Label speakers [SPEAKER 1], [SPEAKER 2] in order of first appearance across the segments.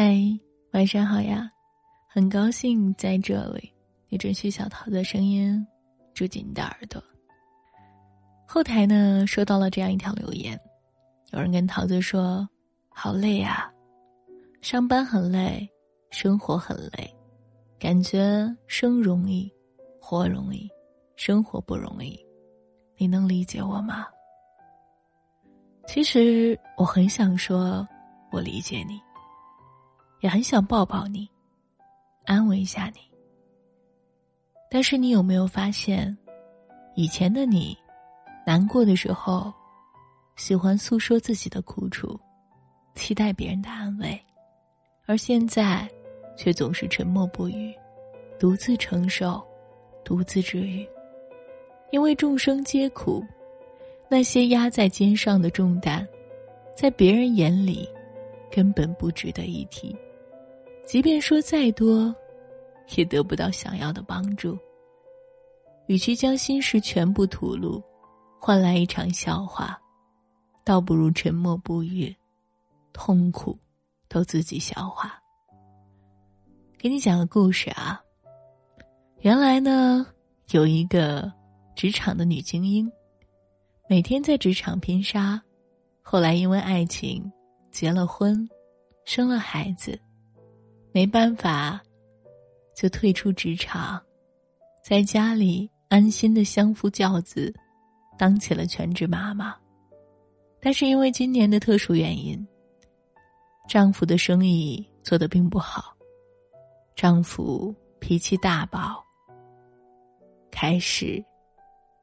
[SPEAKER 1] 嗨，晚上好呀！很高兴在这里，你准许小桃的声音住进你的耳朵。后台呢，收到了这样一条留言，有人跟桃子说：“好累啊，上班很累，生活很累，感觉生容易，活容易，生活不容易。”你能理解我吗？其实我很想说，我理解你。也很想抱抱你，安慰一下你。但是你有没有发现，以前的你，难过的时候，喜欢诉说自己的苦楚，期待别人的安慰，而现在，却总是沉默不语，独自承受，独自治愈。因为众生皆苦，那些压在肩上的重担，在别人眼里，根本不值得一提。即便说再多，也得不到想要的帮助。与其将心事全部吐露，换来一场笑话，倒不如沉默不语，痛苦都自己消化。给你讲个故事啊。原来呢，有一个职场的女精英，每天在职场拼杀，后来因为爱情结了婚，生了孩子。没办法，就退出职场，在家里安心的相夫教子，当起了全职妈妈。但是因为今年的特殊原因，丈夫的生意做得并不好，丈夫脾气大爆，开始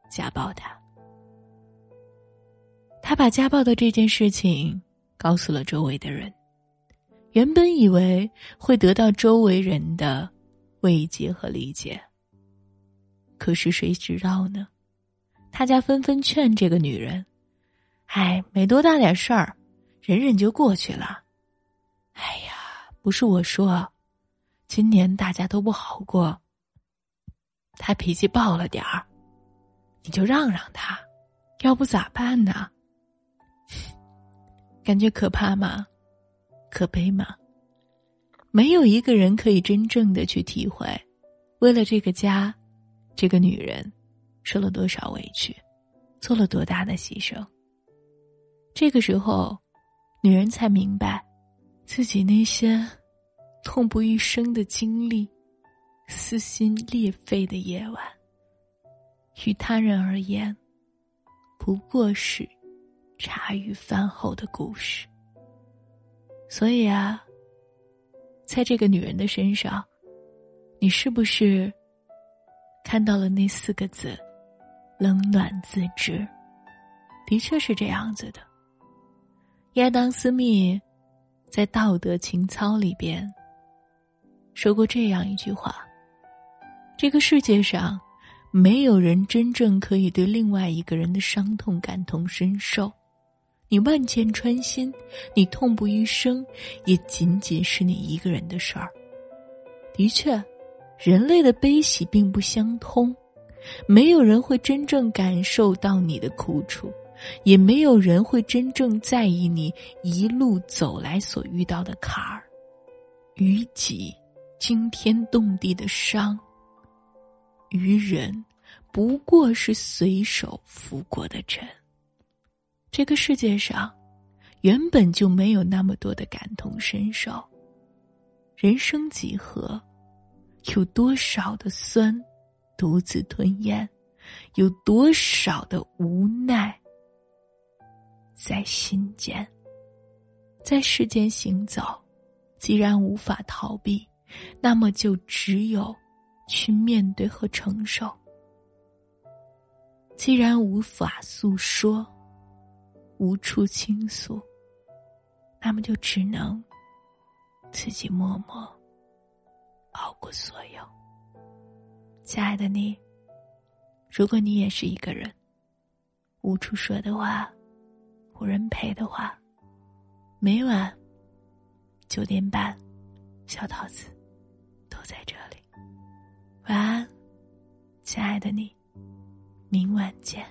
[SPEAKER 1] 家暴她。他把家暴的这件事情告诉了周围的人。原本以为会得到周围人的慰藉和理解，可是谁知道呢？他家纷纷劝这个女人：“哎，没多大点事儿，忍忍就过去了。”哎呀，不是我说，今年大家都不好过。他脾气暴了点儿，你就让让他，要不咋办呢？感觉可怕吗？可悲吗？没有一个人可以真正的去体会，为了这个家，这个女人受了多少委屈，做了多大的牺牲。这个时候，女人才明白，自己那些痛不欲生的经历，撕心裂肺的夜晚，与他人而言，不过是茶余饭后的故事。所以啊，在这个女人的身上，你是不是看到了那四个字“冷暖自知”？的确是这样子的。亚当·斯密在《道德情操》里边说过这样一句话：“这个世界上，没有人真正可以对另外一个人的伤痛感同身受。”你万箭穿心，你痛不欲生，也仅仅是你一个人的事儿。的确，人类的悲喜并不相通，没有人会真正感受到你的苦楚，也没有人会真正在意你一路走来所遇到的坎儿。于己惊天动地的伤，于人不过是随手拂过的尘。这个世界上，原本就没有那么多的感同身受。人生几何，有多少的酸，独自吞咽，有多少的无奈，在心间。在世间行走，既然无法逃避，那么就只有去面对和承受。既然无法诉说。无处倾诉，那么就只能自己默默熬过所有。亲爱的你，如果你也是一个人，无处说的话，无人陪的话，每晚九点半，小桃子都在这里。晚安，亲爱的你，明晚见。